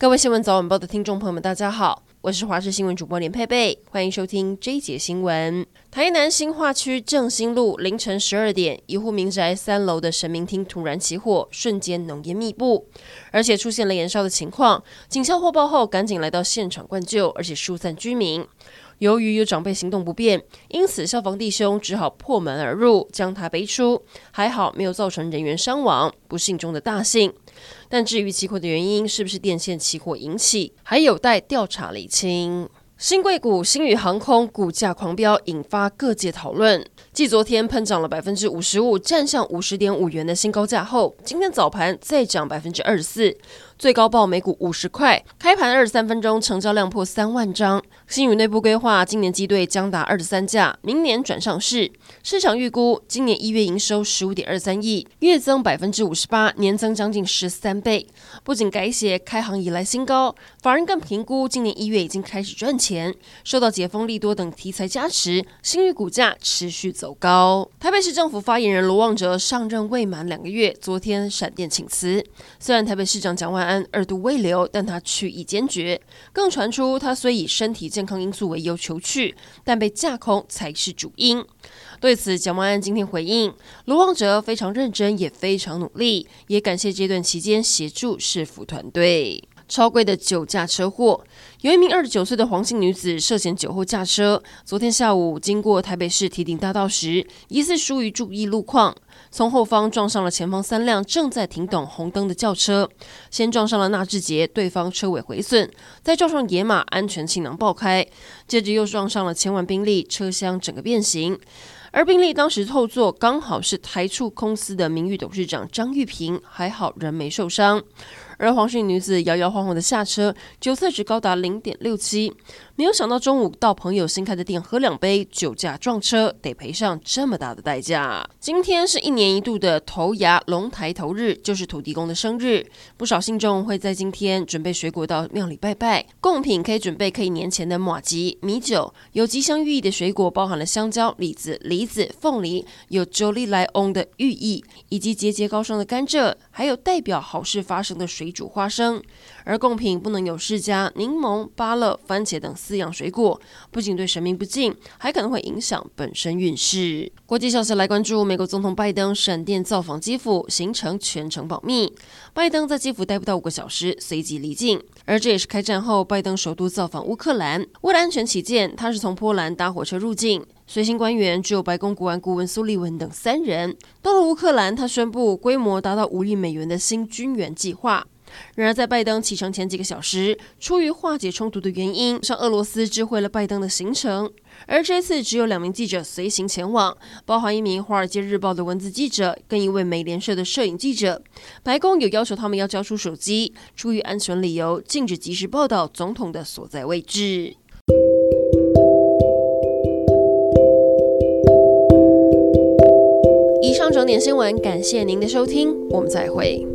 各位新闻早晚报的听众朋友们，大家好，我是华视新闻主播连佩佩，欢迎收听这一节新闻。台南新化区正兴路凌晨十二点，一户民宅三楼的神明厅突然起火，瞬间浓烟密布，而且出现了燃烧的情况。警消获报后，赶紧来到现场灌救，而且疏散居民。由于有长辈行动不便，因此消防弟兄只好破门而入，将他背出。还好没有造成人员伤亡，不幸中的大幸。但至于起火的原因是不是电线起火引起，还有待调查厘清。新贵股星宇航空股价狂飙，引发各界讨论。继昨天喷涨了百分之五十五，站上五十点五元的新高价后，今天早盘再涨百分之二十四。最高报每股五十块，开盘二十三分钟成交量破三万张。星宇内部规划，今年机队将达二十三架，明年转上市。市场预估今年一月营收十五点二三亿，月增百分之五十八，年增将近十三倍。不仅改写开航以来新高，法人更评估今年一月已经开始赚钱。前受到解封利多等题材加持，新宇股价持续走高。台北市政府发言人罗旺哲上任未满两个月，昨天闪电请辞。虽然台北市长蒋万安二度未留，但他去意坚决。更传出他虽以身体健康因素为由求去，但被架空才是主因。对此，蒋万安今天回应：罗旺哲非常认真，也非常努力，也感谢这段期间协助市府团队。超贵的酒驾车祸，有一名二十九岁的黄姓女子涉嫌酒后驾车，昨天下午经过台北市堤顶大道时，疑似疏于注意路况，从后方撞上了前方三辆正在停等红灯的轿车，先撞上了纳智捷，对方车尾毁损，再撞上野马，安全气囊爆开，接着又撞上了千万宾利，车厢整个变形。而宾利当时后座刚好是台塑公司的名誉董事长张玉平，还好人没受伤。而黄姓女子摇摇晃晃的下车，酒测值高达零点六七。没有想到中午到朋友新开的店喝两杯，酒驾撞车得赔上这么大的代价。今天是一年一度的头牙龙抬头日，就是土地公的生日。不少信众会在今天准备水果到庙里拜拜，贡品可以准备可以年前的马吉、米酒。有吉祥寓意的水果包含了香蕉、李子、梨梨子、凤梨，有周利来翁的寓意，以及节节高升的甘蔗，还有代表好事发生的水煮花生。而贡品不能有释迦、柠檬、芭乐、番茄等。四样水果不仅对神明不敬，还可能会影响本身运势。国际消息来关注，美国总统拜登闪电造访基辅，行程全程保密。拜登在基辅待不到五个小时，随即离境。而这也是开战后拜登首度造访乌克兰。为了安全起见，他是从波兰搭火车入境。随行官员只有白宫国安顾问苏利文等三人。到了乌克兰，他宣布规模达到五亿美元的新军援计划。然而，在拜登启程前几个小时，出于化解冲突的原因，向俄罗斯知会了拜登的行程。而这次只有两名记者随行前往，包含一名《华尔街日报》的文字记者，跟一位美联社的摄影记者。白宫有要求他们要交出手机，出于安全理由，禁止即时报道总统的所在位置。整点新闻，感谢您的收听，我们再会。